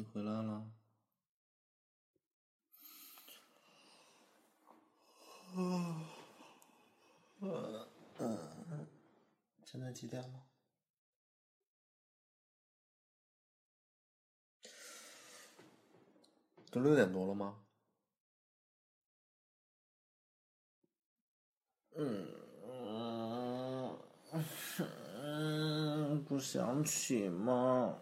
你回来了。嗯，现在几点了？都六点多了吗？嗯，不想起吗？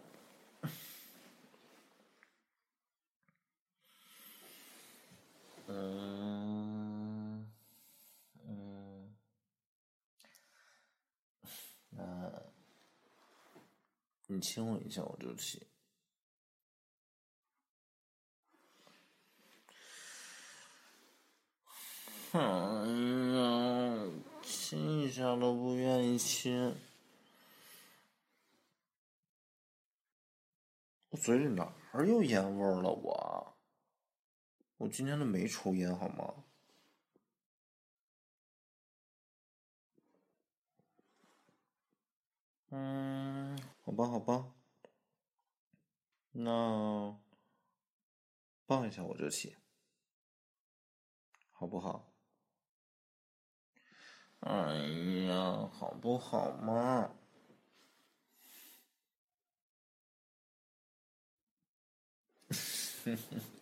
嗯嗯，那你亲我一下我就起。哎呀，亲一下都不愿意亲，我嘴里哪儿有烟味儿了？我，我今天都没抽烟，好吗？嗯，好吧，好吧，那抱一下我就起，好不好？哎呀，好不好嘛？哎，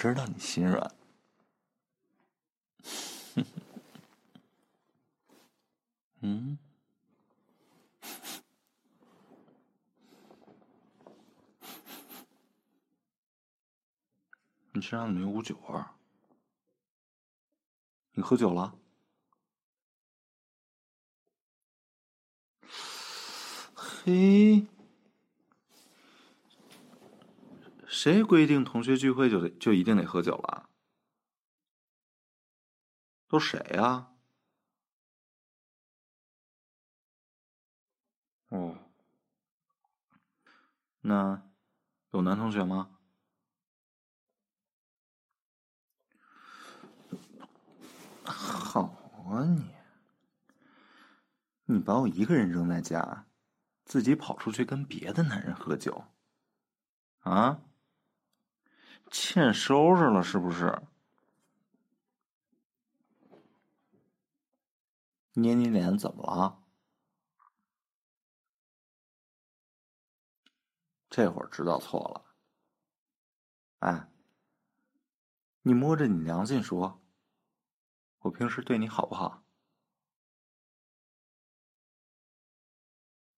知道你心软。嗯。你身上怎么有股酒味儿？你喝酒了？嘿，谁规定同学聚会就得就一定得喝酒了？都谁呀？哦，那有男同学吗？好啊你！你把我一个人扔在家，自己跑出去跟别的男人喝酒，啊？欠收拾了是不是？捏你脸怎么了？这会儿知道错了？哎，你摸着你良心说。我平时对你好不好？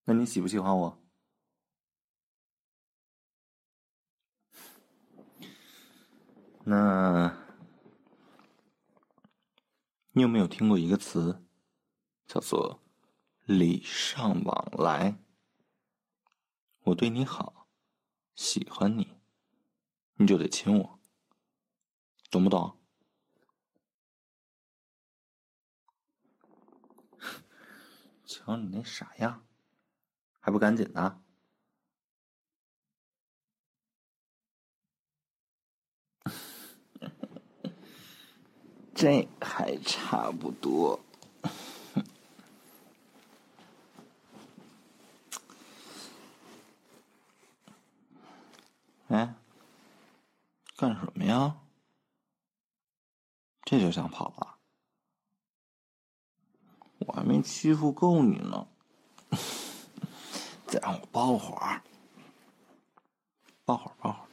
那你喜不喜欢我？那，你有没有听过一个词，叫做“礼尚往来”？我对你好，喜欢你，你就得亲我，懂不懂？瞧你那傻样，还不赶紧的？这还差不多。哎，干什么呀？这就想跑了？我还没欺负够你呢，再让我抱会儿，抱会儿，抱会儿。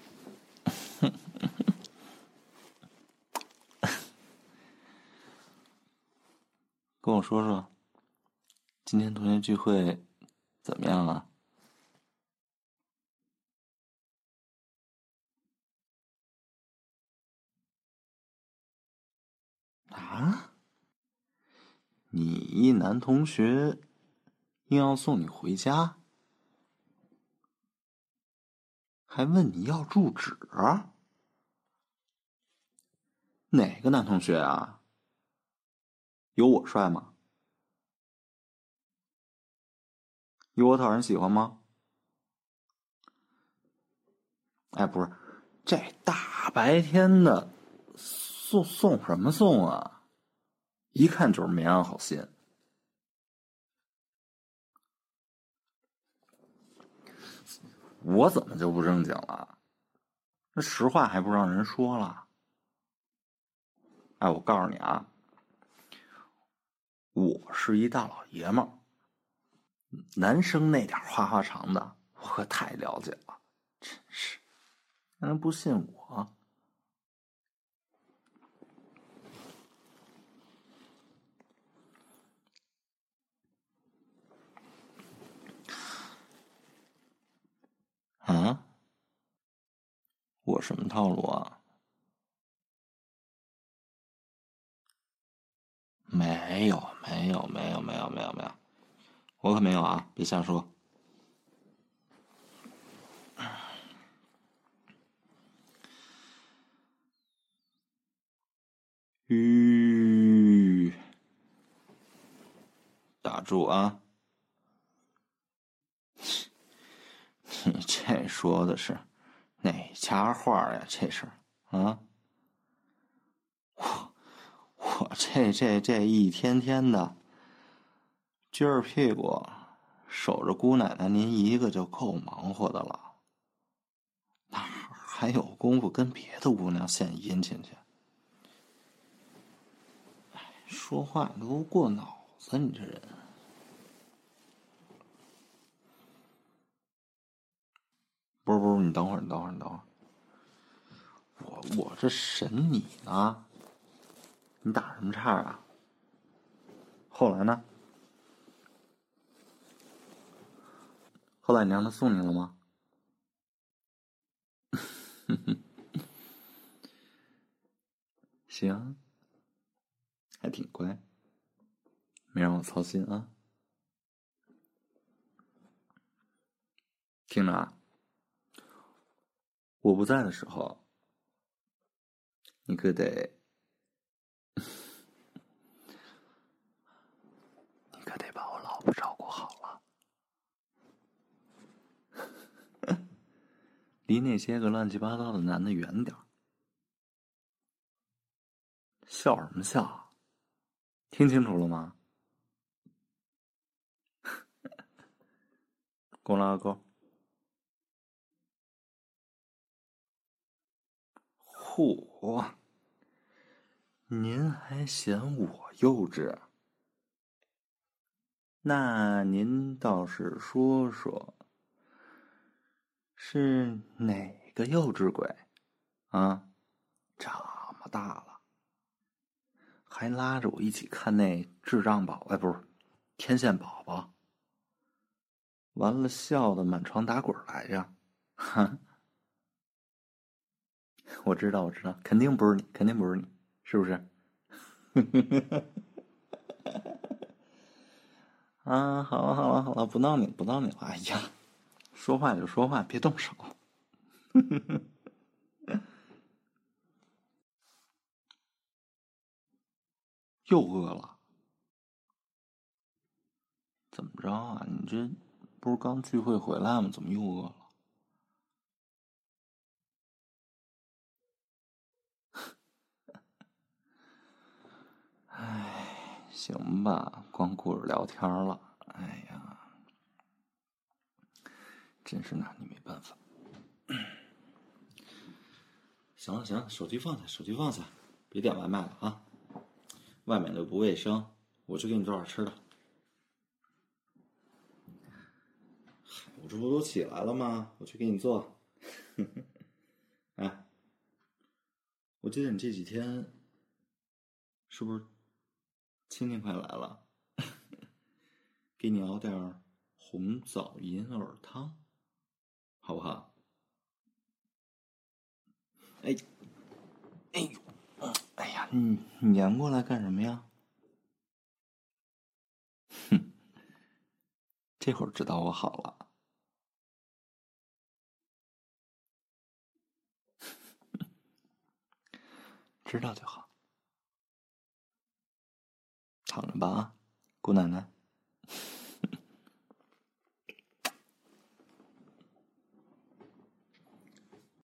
跟我说说，今天同学聚会怎么样啊？啊？你一男同学硬要送你回家，还问你要住址？哪个男同学啊？有我帅吗？有我讨人喜欢吗？哎，不是，这大白天的送送什么送啊？一看就是没安好心。我怎么就不正经了？那实话还不让人说了？哎，我告诉你啊，我是一大老爷们儿，男生那点花花肠子，我可太了解了，真是，还不信我？啊？我什么套路啊？没有，没有，没有，没有，没有，没有，我可没有啊！别瞎说。吁，打住啊！你 这说的是哪家话呀？这是啊？我 这这这一天天的撅着屁股守着姑奶奶您一个就够忙活的了，哪还有功夫跟别的姑娘献殷勤去？说话都过脑子，你这人。不是不是，你等会儿，你等会儿，你等会儿。我我这审你呢，你打什么岔啊？后来呢？后来你让他送你了吗？行。还挺乖，没让我操心啊。听着啊，我不在的时候，你可得，你可得把我老婆照顾好了，离那些个乱七八糟的男的远点笑什么笑？听清楚了吗？给我拉个勾。嚯！您还嫌我幼稚？那您倒是说说，是哪个幼稚鬼啊？这么大了！还拉着我一起看那智障宝宝，不是天线宝宝。完了，笑的满床打滚来着。哈，我知道，我知道，肯定不是你，肯定不是你，是不是？啊，好了，好了，好了，不闹你，不闹你了。哎呀，说话就说话，别动手。又饿了？怎么着啊？你这不是刚聚会回来吗？怎么又饿了？哎，行吧，光顾着聊天了。哎呀，真是拿你没办法。行了行了，手机放下，手机放下，别点外卖了啊！外面的不卫生，我去给你做点吃的。我这不都起来了吗？我去给你做。哎，我记得你这几天是不是亲戚快来了？给你熬点红枣银耳汤，好不好？哎，哎呦！哎呀，你粘过来干什么呀？哼，这会儿知道我好了，知道就好。躺着吧啊，姑奶奶。